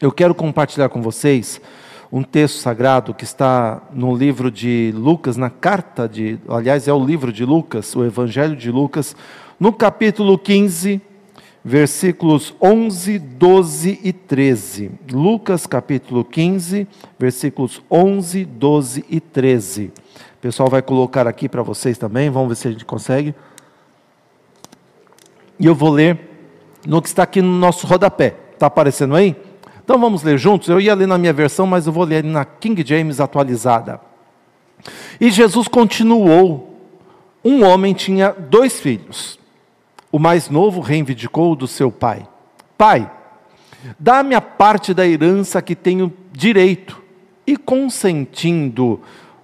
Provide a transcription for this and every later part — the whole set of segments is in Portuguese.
Eu quero compartilhar com vocês um texto sagrado que está no livro de Lucas, na carta de, aliás, é o livro de Lucas, o Evangelho de Lucas, no capítulo 15, versículos 11, 12 e 13. Lucas, capítulo 15, versículos 11, 12 e 13. O pessoal vai colocar aqui para vocês também, vamos ver se a gente consegue. E eu vou ler no que está aqui no nosso rodapé. Está aparecendo aí? Então vamos ler juntos. Eu ia ler na minha versão, mas eu vou ler na King James atualizada. E Jesus continuou: Um homem tinha dois filhos. O mais novo reivindicou do seu pai: Pai, dá-me a parte da herança que tenho direito. E consentindo,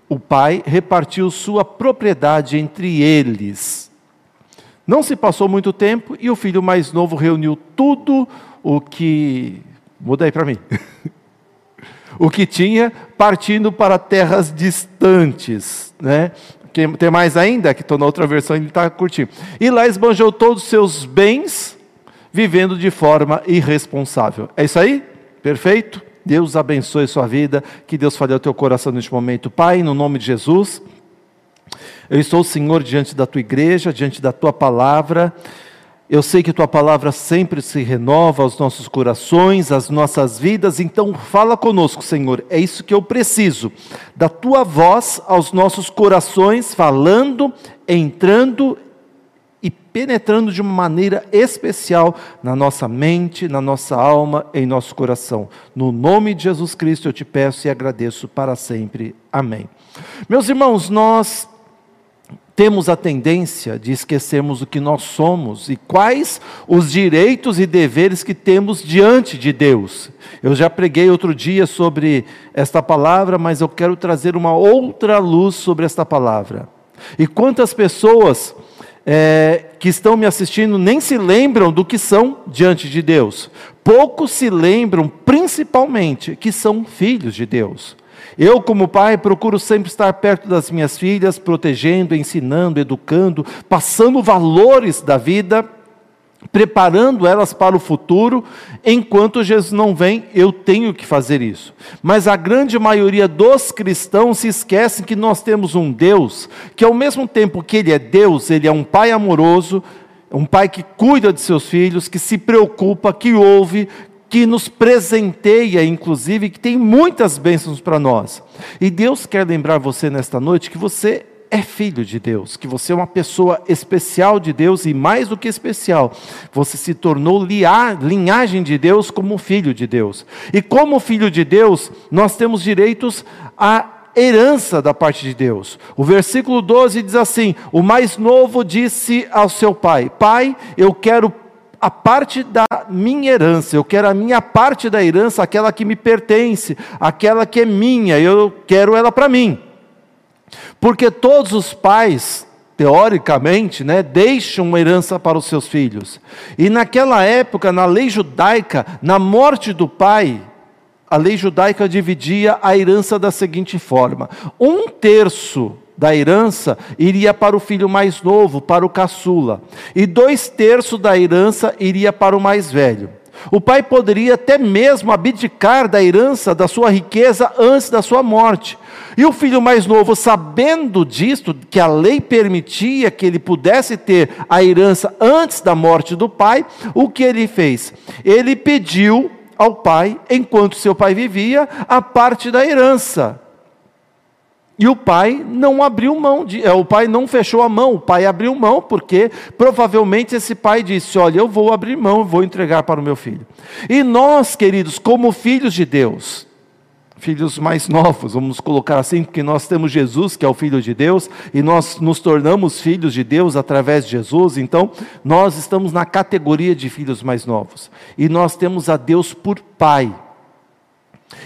o pai repartiu sua propriedade entre eles. Não se passou muito tempo e o filho mais novo reuniu tudo o que. Muda aí para mim. o que tinha, partindo para terras distantes. Né? Tem mais ainda, que estou na outra versão, ele está curtindo. E lá esbanjou todos os seus bens, vivendo de forma irresponsável. É isso aí? Perfeito? Deus abençoe sua vida, que Deus fale ao teu coração neste momento. Pai, no nome de Jesus. Eu estou, Senhor, diante da tua igreja, diante da tua palavra. Eu sei que tua palavra sempre se renova aos nossos corações, às nossas vidas, então fala conosco, Senhor. É isso que eu preciso, da tua voz aos nossos corações, falando, entrando e penetrando de uma maneira especial na nossa mente, na nossa alma, em nosso coração. No nome de Jesus Cristo eu te peço e agradeço para sempre. Amém. Meus irmãos, nós temos a tendência de esquecermos o que nós somos e quais os direitos e deveres que temos diante de Deus. Eu já preguei outro dia sobre esta palavra, mas eu quero trazer uma outra luz sobre esta palavra. E quantas pessoas é, que estão me assistindo nem se lembram do que são diante de Deus. Poucos se lembram, principalmente, que são filhos de Deus. Eu, como pai, procuro sempre estar perto das minhas filhas, protegendo, ensinando, educando, passando valores da vida, preparando elas para o futuro. Enquanto Jesus não vem, eu tenho que fazer isso. Mas a grande maioria dos cristãos se esquecem que nós temos um Deus que, ao mesmo tempo que Ele é Deus, Ele é um Pai amoroso, um pai que cuida de seus filhos, que se preocupa, que ouve, que nos presenteia, inclusive, que tem muitas bênçãos para nós. E Deus quer lembrar você nesta noite que você é filho de Deus, que você é uma pessoa especial de Deus e mais do que especial, você se tornou linhagem de Deus como filho de Deus. E como filho de Deus, nós temos direitos à herança da parte de Deus. O versículo 12 diz assim: O mais novo disse ao seu pai: Pai, eu quero a parte da minha herança, eu quero a minha parte da herança, aquela que me pertence, aquela que é minha, eu quero ela para mim. Porque todos os pais, teoricamente, né, deixam uma herança para os seus filhos. E naquela época, na lei judaica, na morte do pai, a lei judaica dividia a herança da seguinte forma: um terço da herança iria para o filho mais novo, para o caçula, e dois terços da herança iria para o mais velho. O pai poderia até mesmo abdicar da herança, da sua riqueza, antes da sua morte. E o filho mais novo, sabendo disto, que a lei permitia que ele pudesse ter a herança antes da morte do pai, o que ele fez? Ele pediu ao pai, enquanto seu pai vivia, a parte da herança. E o pai não abriu mão, de, é, o pai não fechou a mão, o pai abriu mão, porque provavelmente esse pai disse: Olha, eu vou abrir mão, vou entregar para o meu filho. E nós, queridos, como filhos de Deus, filhos mais novos, vamos colocar assim, porque nós temos Jesus, que é o Filho de Deus, e nós nos tornamos filhos de Deus através de Jesus, então nós estamos na categoria de filhos mais novos. E nós temos a Deus por Pai.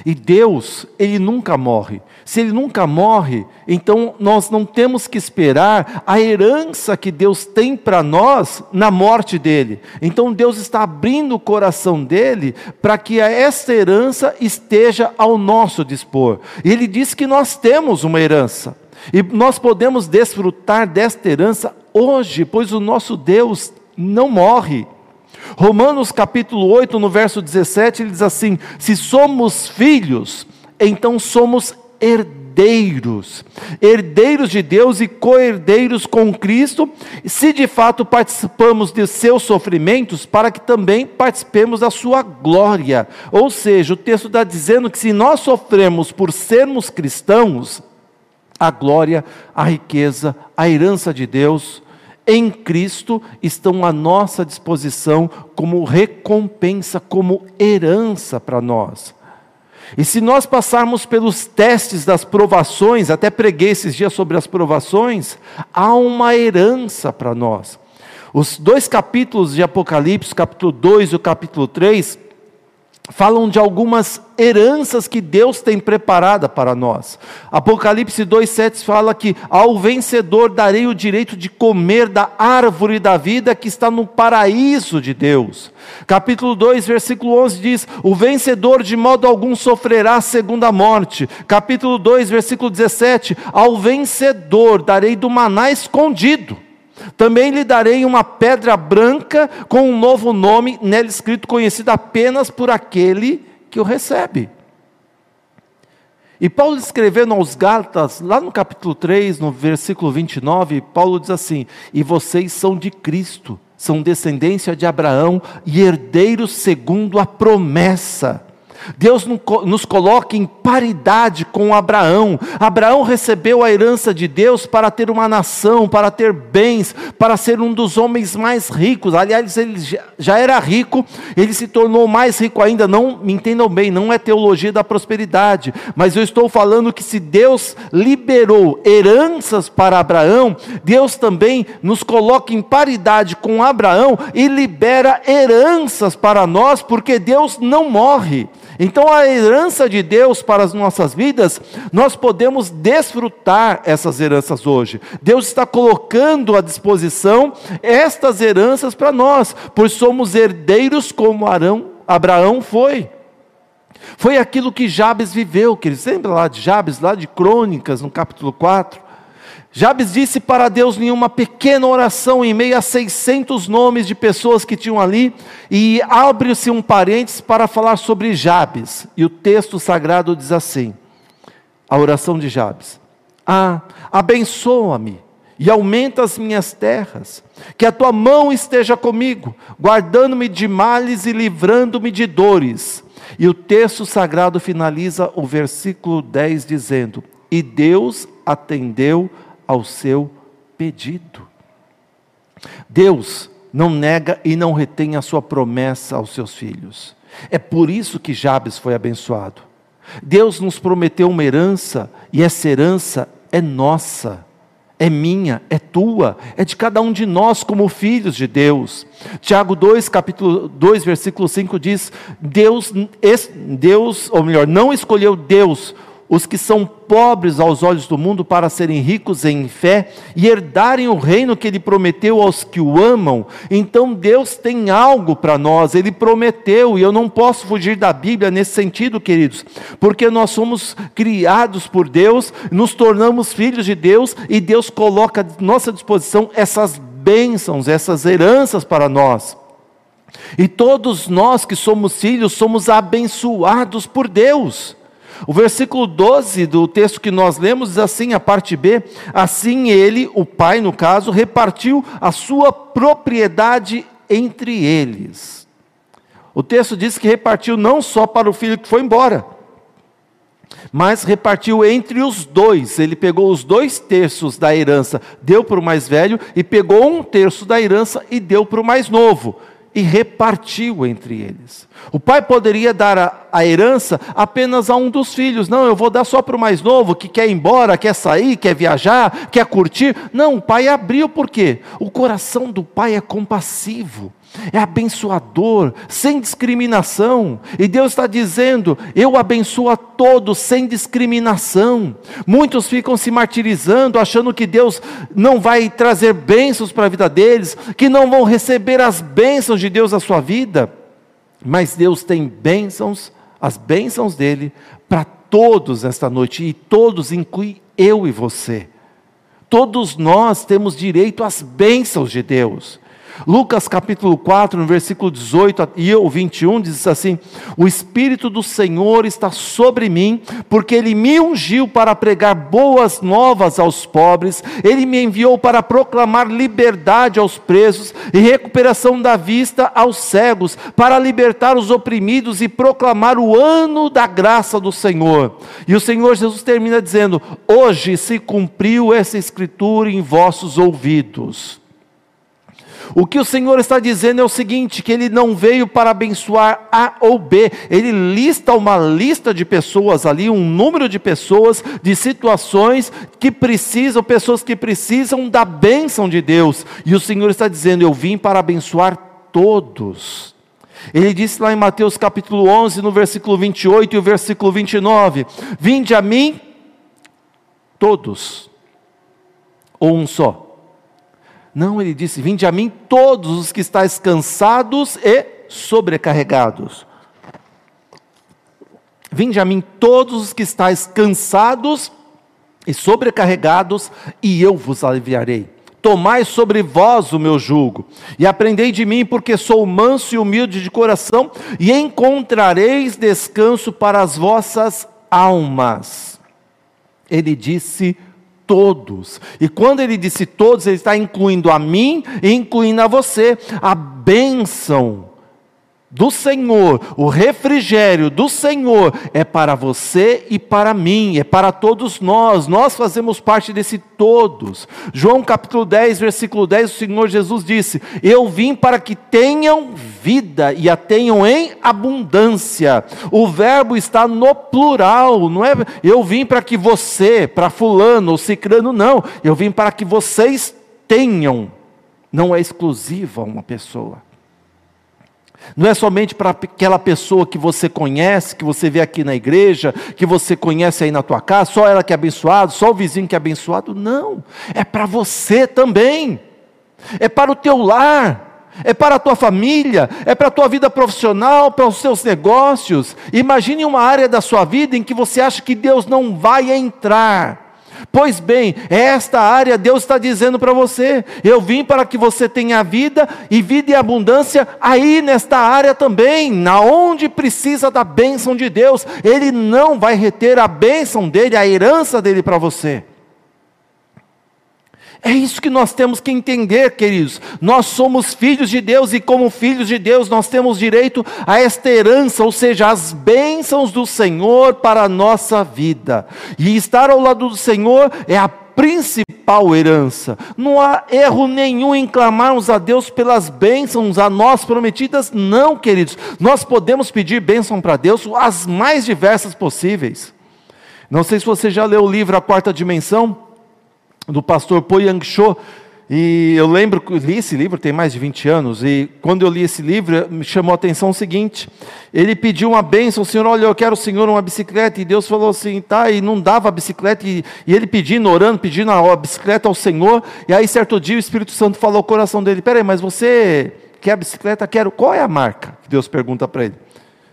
E Deus, Ele nunca morre. Se Ele nunca morre, então nós não temos que esperar a herança que Deus tem para nós na morte dele. Então Deus está abrindo o coração dele para que essa herança esteja ao nosso dispor. E Ele diz que nós temos uma herança. E nós podemos desfrutar desta herança hoje, pois o nosso Deus não morre. Romanos capítulo 8, no verso 17, ele diz assim: Se somos filhos, então somos herdeiros, herdeiros de Deus e co-herdeiros com Cristo, se de fato participamos de seus sofrimentos, para que também participemos da sua glória. Ou seja, o texto está dizendo que se nós sofremos por sermos cristãos, a glória, a riqueza, a herança de Deus em Cristo estão à nossa disposição como recompensa, como herança para nós. E se nós passarmos pelos testes das provações, até preguei esses dias sobre as provações, há uma herança para nós. Os dois capítulos de Apocalipse, capítulo 2 e o capítulo 3, falam de algumas heranças que Deus tem preparada para nós. Apocalipse 2,7 fala que ao vencedor darei o direito de comer da árvore da vida que está no paraíso de Deus. Capítulo 2, versículo 11 diz: O vencedor de modo algum sofrerá segunda morte. Capítulo 2, versículo 17: Ao vencedor darei do maná escondido. Também lhe darei uma pedra branca com um novo nome, nela escrito, conhecido apenas por aquele que o recebe. E Paulo escrevendo aos Gálatas, lá no capítulo 3, no versículo 29, Paulo diz assim: E vocês são de Cristo, são descendência de Abraão e herdeiros segundo a promessa. Deus nos coloca em paridade com Abraão. Abraão recebeu a herança de Deus para ter uma nação, para ter bens, para ser um dos homens mais ricos. Aliás, ele já era rico, ele se tornou mais rico ainda. Não me entendam bem, não é teologia da prosperidade, mas eu estou falando que se Deus liberou heranças para Abraão, Deus também nos coloca em paridade com Abraão e libera heranças para nós, porque Deus não morre. Então, a herança de Deus para as nossas vidas, nós podemos desfrutar essas heranças hoje. Deus está colocando à disposição estas heranças para nós, pois somos herdeiros como Arão, Abraão foi. Foi aquilo que Jabes viveu, que eles lembram lá de Jabes, lá de Crônicas, no capítulo 4. Jabes disse para Deus em uma pequena oração, em meio a 600 nomes de pessoas que tinham ali, e abre-se um parênteses para falar sobre Jabes, e o texto sagrado diz assim: a oração de Jabes: Ah, abençoa-me e aumenta as minhas terras, que a tua mão esteja comigo, guardando-me de males e livrando-me de dores. E o texto sagrado finaliza o versículo 10 dizendo: E Deus atendeu ao seu pedido. Deus não nega e não retém a sua promessa aos seus filhos. É por isso que Jabes foi abençoado. Deus nos prometeu uma herança e essa herança é nossa, é minha, é tua, é de cada um de nós como filhos de Deus. Tiago 2, capítulo 2, versículo 5 diz: Deus, Deus, ou melhor, não escolheu Deus os que são pobres aos olhos do mundo para serem ricos em fé e herdarem o reino que ele prometeu aos que o amam. Então Deus tem algo para nós, ele prometeu, e eu não posso fugir da Bíblia nesse sentido, queridos, porque nós somos criados por Deus, nos tornamos filhos de Deus e Deus coloca à nossa disposição essas bênçãos, essas heranças para nós. E todos nós que somos filhos somos abençoados por Deus. O versículo 12 do texto que nós lemos diz assim, a parte B: Assim ele, o pai no caso, repartiu a sua propriedade entre eles. O texto diz que repartiu não só para o filho que foi embora, mas repartiu entre os dois. Ele pegou os dois terços da herança, deu para o mais velho, e pegou um terço da herança e deu para o mais novo e repartiu entre eles. O pai poderia dar a, a, herança apenas a um dos filhos. Não, eu vou dar só para o mais novo que quer ir embora, quer sair, quer viajar, quer curtir. Não, o pai abriu por quê? O coração do pai é compassivo é abençoador, sem discriminação. E Deus está dizendo: Eu abençoo a todos sem discriminação. Muitos ficam se martirizando, achando que Deus não vai trazer bênçãos para a vida deles, que não vão receber as bênçãos de Deus na sua vida. Mas Deus tem bênçãos, as bênçãos dele, para todos esta noite, e todos inclui eu e você. Todos nós temos direito às bênçãos de Deus. Lucas capítulo 4, no versículo 18 e o 21, diz assim: O Espírito do Senhor está sobre mim, porque Ele me ungiu para pregar boas novas aos pobres, Ele me enviou para proclamar liberdade aos presos e recuperação da vista aos cegos, para libertar os oprimidos e proclamar o ano da graça do Senhor. E o Senhor Jesus termina dizendo: Hoje se cumpriu essa escritura em vossos ouvidos. O que o Senhor está dizendo é o seguinte: que Ele não veio para abençoar A ou B, Ele lista uma lista de pessoas ali, um número de pessoas, de situações que precisam, pessoas que precisam da bênção de Deus, e o Senhor está dizendo: Eu vim para abençoar todos. Ele disse lá em Mateus capítulo 11, no versículo 28 e o versículo 29: Vinde a mim, todos, ou um só não, ele disse: Vinde a mim todos os que estáis cansados e sobrecarregados. Vinde a mim todos os que estáis cansados e sobrecarregados, e eu vos aliviarei. Tomai sobre vós o meu jugo, e aprendei de mim, porque sou manso e humilde de coração, e encontrareis descanso para as vossas almas. Ele disse: todos. E quando ele disse todos, ele está incluindo a mim e incluindo a você. A bênção do Senhor, o refrigério do Senhor é para você e para mim, é para todos nós, nós fazemos parte desse todos. João capítulo 10, versículo 10, o Senhor Jesus disse: Eu vim para que tenham vida e a tenham em abundância. O verbo está no plural, não é? Eu vim para que você, para fulano ou cicrano, não. Eu vim para que vocês tenham. Não é exclusiva uma pessoa. Não é somente para aquela pessoa que você conhece, que você vê aqui na igreja, que você conhece aí na tua casa, só ela que é abençoado, só o vizinho que é abençoado. Não, é para você também. É para o teu lar, é para a tua família, é para a tua vida profissional, para os seus negócios. Imagine uma área da sua vida em que você acha que Deus não vai entrar. Pois bem, esta área Deus está dizendo para você: eu vim para que você tenha vida e vida e abundância aí nesta área também, na onde precisa da bênção de Deus. Ele não vai reter a bênção dele, a herança dele para você. É isso que nós temos que entender, queridos. Nós somos filhos de Deus e, como filhos de Deus, nós temos direito a esta herança, ou seja, as bênçãos do Senhor para a nossa vida. E estar ao lado do Senhor é a principal herança. Não há erro nenhum em clamarmos a Deus pelas bênçãos a nós prometidas, não, queridos. Nós podemos pedir bênção para Deus as mais diversas possíveis. Não sei se você já leu o livro A Quarta Dimensão do pastor Po Yang Cho. E eu lembro que li esse livro tem mais de 20 anos, e quando eu li esse livro, me chamou a atenção o seguinte: ele pediu uma bênção, o Senhor, olha, eu quero o Senhor uma bicicleta, e Deus falou assim, tá, e não dava a bicicleta, e, e ele pedindo, orando, pedindo a, bicicleta ao Senhor, e aí certo dia o Espírito Santo falou ao coração dele: peraí, mas você quer a bicicleta? Quero. Qual é a marca? Deus pergunta para ele.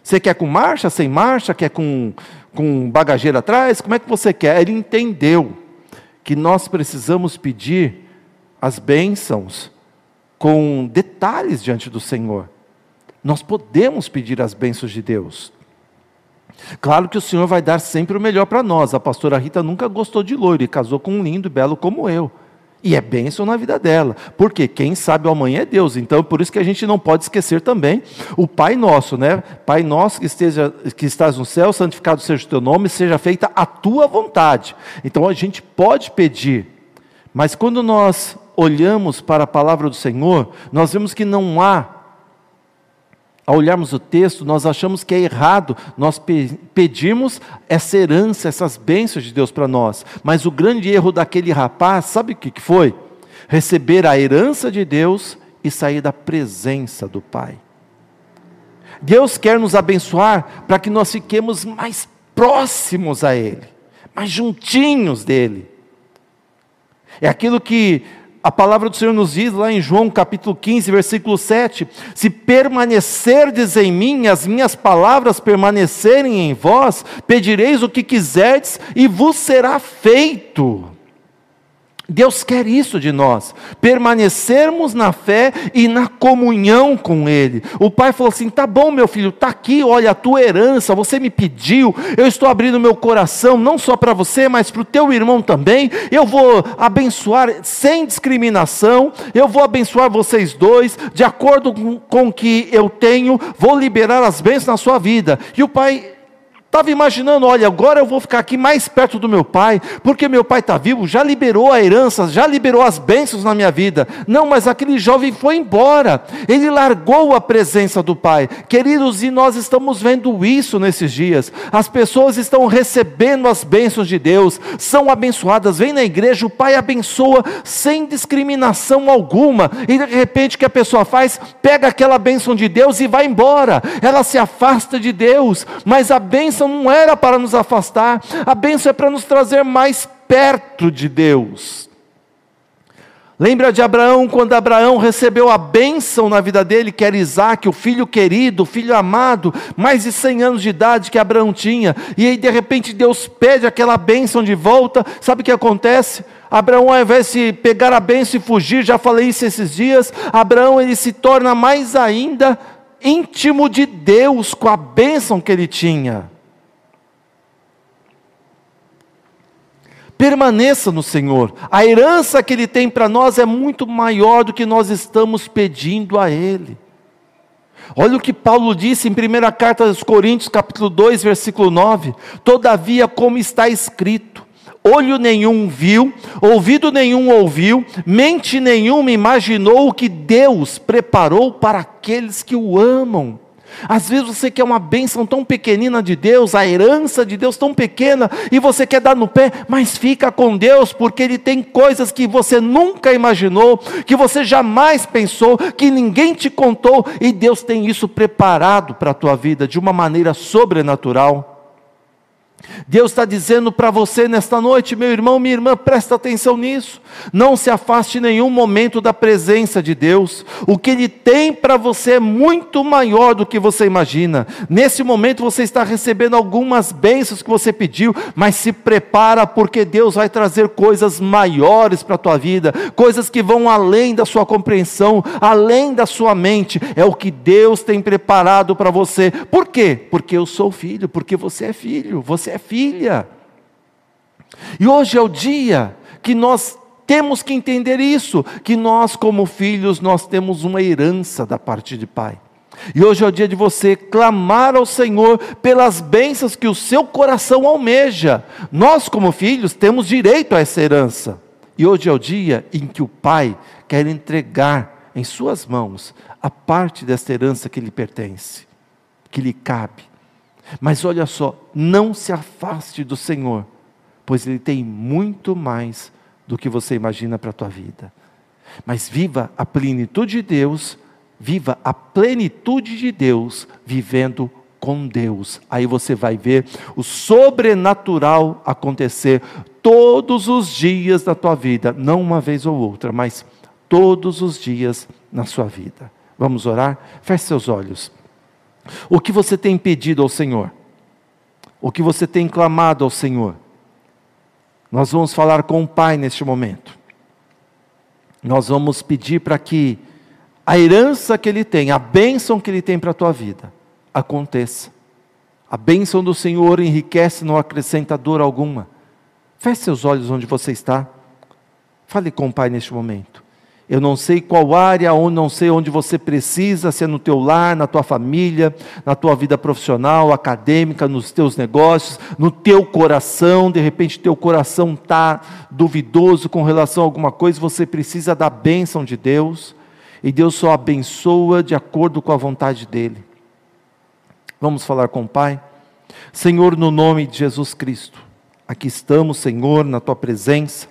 Você quer com marcha, sem marcha, quer com, com bagageiro atrás? Como é que você quer? Ele entendeu que nós precisamos pedir as bênçãos com detalhes diante do Senhor. Nós podemos pedir as bênçãos de Deus. Claro que o Senhor vai dar sempre o melhor para nós. A pastora Rita nunca gostou de loiro e casou com um lindo e belo como eu. E é bênção na vida dela. Porque quem sabe o amanhã é Deus. Então, por isso que a gente não pode esquecer também o Pai Nosso, né? Pai Nosso que, esteja, que estás no céu, santificado seja o teu nome, seja feita a tua vontade. Então, a gente pode pedir. Mas quando nós olhamos para a palavra do Senhor, nós vemos que não há ao olharmos o texto, nós achamos que é errado nós pe pedimos essa herança, essas bênçãos de Deus para nós. Mas o grande erro daquele rapaz, sabe o que, que foi? Receber a herança de Deus e sair da presença do Pai. Deus quer nos abençoar para que nós fiquemos mais próximos a Ele, mais juntinhos dEle. É aquilo que a palavra do Senhor nos diz lá em João capítulo 15, versículo 7: Se permanecerdes em mim, as minhas palavras permanecerem em vós, pedireis o que quiserdes e vos será feito. Deus quer isso de nós, permanecermos na fé e na comunhão com Ele. O pai falou assim: tá bom, meu filho, tá aqui, olha a tua herança, você me pediu, eu estou abrindo meu coração, não só para você, mas para o teu irmão também. Eu vou abençoar sem discriminação, eu vou abençoar vocês dois, de acordo com o que eu tenho, vou liberar as bênçãos na sua vida. E o pai Estava imaginando, olha, agora eu vou ficar aqui mais perto do meu pai, porque meu pai está vivo, já liberou a herança, já liberou as bênçãos na minha vida. Não, mas aquele jovem foi embora, ele largou a presença do pai. Queridos, e nós estamos vendo isso nesses dias. As pessoas estão recebendo as bênçãos de Deus, são abençoadas, vem na igreja, o pai abençoa sem discriminação alguma, e de repente o que a pessoa faz? Pega aquela bênção de Deus e vai embora, ela se afasta de Deus, mas a bênção bênção não era para nos afastar, a bênção é para nos trazer mais perto de Deus. Lembra de Abraão, quando Abraão recebeu a bênção na vida dele, que era Isaac, o filho querido, o filho amado, mais de 100 anos de idade que Abraão tinha, e aí de repente Deus pede aquela bênção de volta, sabe o que acontece? Abraão, ao invés de pegar a bênção e fugir, já falei isso esses dias, Abraão ele se torna mais ainda íntimo de Deus com a bênção que ele tinha. Permaneça no Senhor. A herança que Ele tem para nós é muito maior do que nós estamos pedindo a Ele. Olha o que Paulo disse em 1 carta aos Coríntios, capítulo 2, versículo 9: Todavia, como está escrito, olho nenhum viu, ouvido nenhum ouviu, mente nenhuma imaginou o que Deus preparou para aqueles que o amam. Às vezes você quer uma bênção tão pequenina de Deus, a herança de Deus tão pequena, e você quer dar no pé, mas fica com Deus, porque Ele tem coisas que você nunca imaginou, que você jamais pensou, que ninguém te contou, e Deus tem isso preparado para a tua vida de uma maneira sobrenatural. Deus está dizendo para você nesta noite, meu irmão, minha irmã, presta atenção nisso. Não se afaste em nenhum momento da presença de Deus. O que Ele tem para você é muito maior do que você imagina. Nesse momento você está recebendo algumas bênçãos que você pediu, mas se prepara porque Deus vai trazer coisas maiores para a tua vida, coisas que vão além da sua compreensão, além da sua mente. É o que Deus tem preparado para você. Por quê? Porque eu sou filho, porque você é filho, você é filha. E hoje é o dia que nós temos que entender isso, que nós como filhos nós temos uma herança da parte de pai. E hoje é o dia de você clamar ao Senhor pelas bênçãos que o seu coração almeja. Nós, como filhos, temos direito a essa herança. E hoje é o dia em que o Pai quer entregar em suas mãos a parte desta herança que lhe pertence, que lhe cabe. Mas olha só, não se afaste do Senhor, pois Ele tem muito mais do que você imagina para a tua vida. Mas viva a plenitude de Deus, viva a plenitude de Deus vivendo com Deus. Aí você vai ver o sobrenatural acontecer todos os dias da tua vida, não uma vez ou outra, mas todos os dias na sua vida. Vamos orar? Feche seus olhos. O que você tem pedido ao Senhor? O que você tem clamado ao Senhor? Nós vamos falar com o Pai neste momento. Nós vamos pedir para que a herança que Ele tem, a bênção que Ele tem para a tua vida, aconteça. A bênção do Senhor enriquece, não acrescenta dor alguma. Feche seus olhos onde você está. Fale com o Pai neste momento. Eu não sei qual área, onde não sei onde você precisa, se é no teu lar, na tua família, na tua vida profissional, acadêmica, nos teus negócios, no teu coração. De repente, teu coração está duvidoso com relação a alguma coisa, você precisa da bênção de Deus. E Deus só abençoa de acordo com a vontade dEle. Vamos falar com o Pai? Senhor, no nome de Jesus Cristo, aqui estamos, Senhor, na tua presença,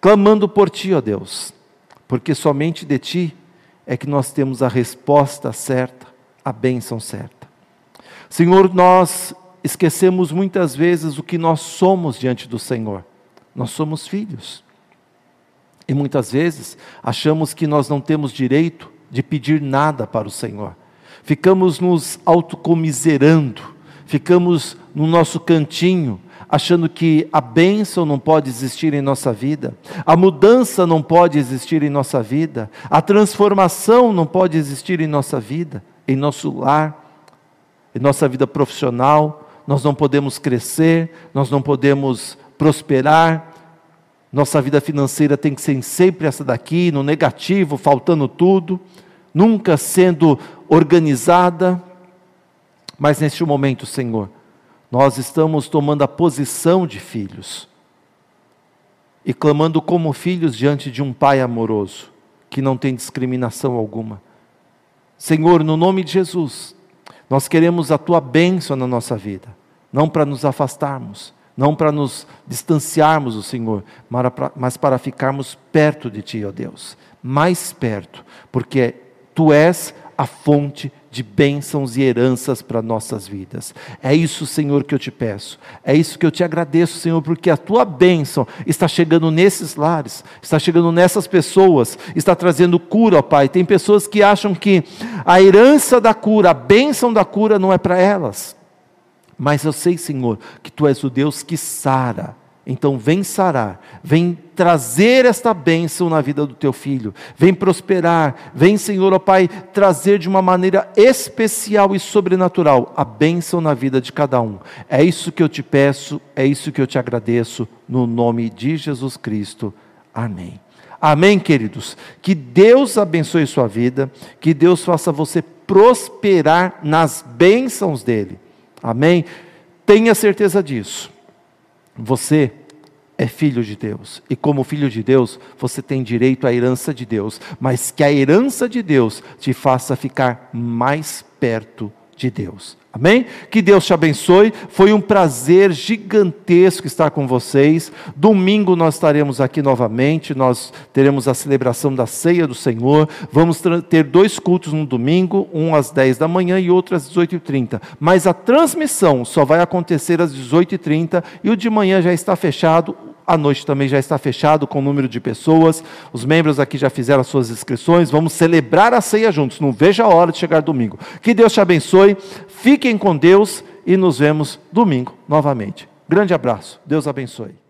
clamando por Ti, ó Deus porque somente de Ti é que nós temos a resposta certa, a bênção certa. Senhor, nós esquecemos muitas vezes o que nós somos diante do Senhor. Nós somos filhos. E muitas vezes achamos que nós não temos direito de pedir nada para o Senhor. Ficamos nos autocomiserando, ficamos no nosso cantinho, achando que a bênção não pode existir em nossa vida, a mudança não pode existir em nossa vida, a transformação não pode existir em nossa vida, em nosso lar, em nossa vida profissional, nós não podemos crescer, nós não podemos prosperar, nossa vida financeira tem que ser sempre essa daqui, no negativo, faltando tudo, nunca sendo organizada. Mas neste momento, Senhor, nós estamos tomando a posição de filhos e clamando como filhos diante de um Pai amoroso, que não tem discriminação alguma. Senhor, no nome de Jesus, nós queremos a tua bênção na nossa vida, não para nos afastarmos, não para nos distanciarmos do Senhor, mas para ficarmos perto de Ti, ó Deus, mais perto, porque Tu és a fonte de bênçãos e heranças para nossas vidas. É isso, Senhor, que eu te peço. É isso que eu te agradeço, Senhor, porque a tua bênção está chegando nesses lares, está chegando nessas pessoas, está trazendo cura, ó Pai. Tem pessoas que acham que a herança da cura, a bênção da cura não é para elas. Mas eu sei, Senhor, que tu és o Deus que sara então vem sarar, vem trazer esta bênção na vida do teu filho, vem prosperar, vem, Senhor, ó Pai, trazer de uma maneira especial e sobrenatural a bênção na vida de cada um. É isso que eu te peço, é isso que eu te agradeço, no nome de Jesus Cristo. Amém. Amém, queridos. Que Deus abençoe sua vida, que Deus faça você prosperar nas bênçãos dele. Amém. Tenha certeza disso. Você é filho de Deus, e como filho de Deus, você tem direito à herança de Deus, mas que a herança de Deus te faça ficar mais perto de Deus. Amém? Que Deus te abençoe. Foi um prazer gigantesco estar com vocês. Domingo nós estaremos aqui novamente. Nós teremos a celebração da ceia do Senhor. Vamos ter dois cultos no domingo, um às 10 da manhã e outro às 18h30. Mas a transmissão só vai acontecer às 18h30 e o de manhã já está fechado a noite também já está fechado com o número de pessoas. Os membros aqui já fizeram as suas inscrições. Vamos celebrar a ceia juntos. Não veja a hora de chegar domingo. Que Deus te abençoe. Fiquem com Deus e nos vemos domingo novamente. Grande abraço. Deus abençoe.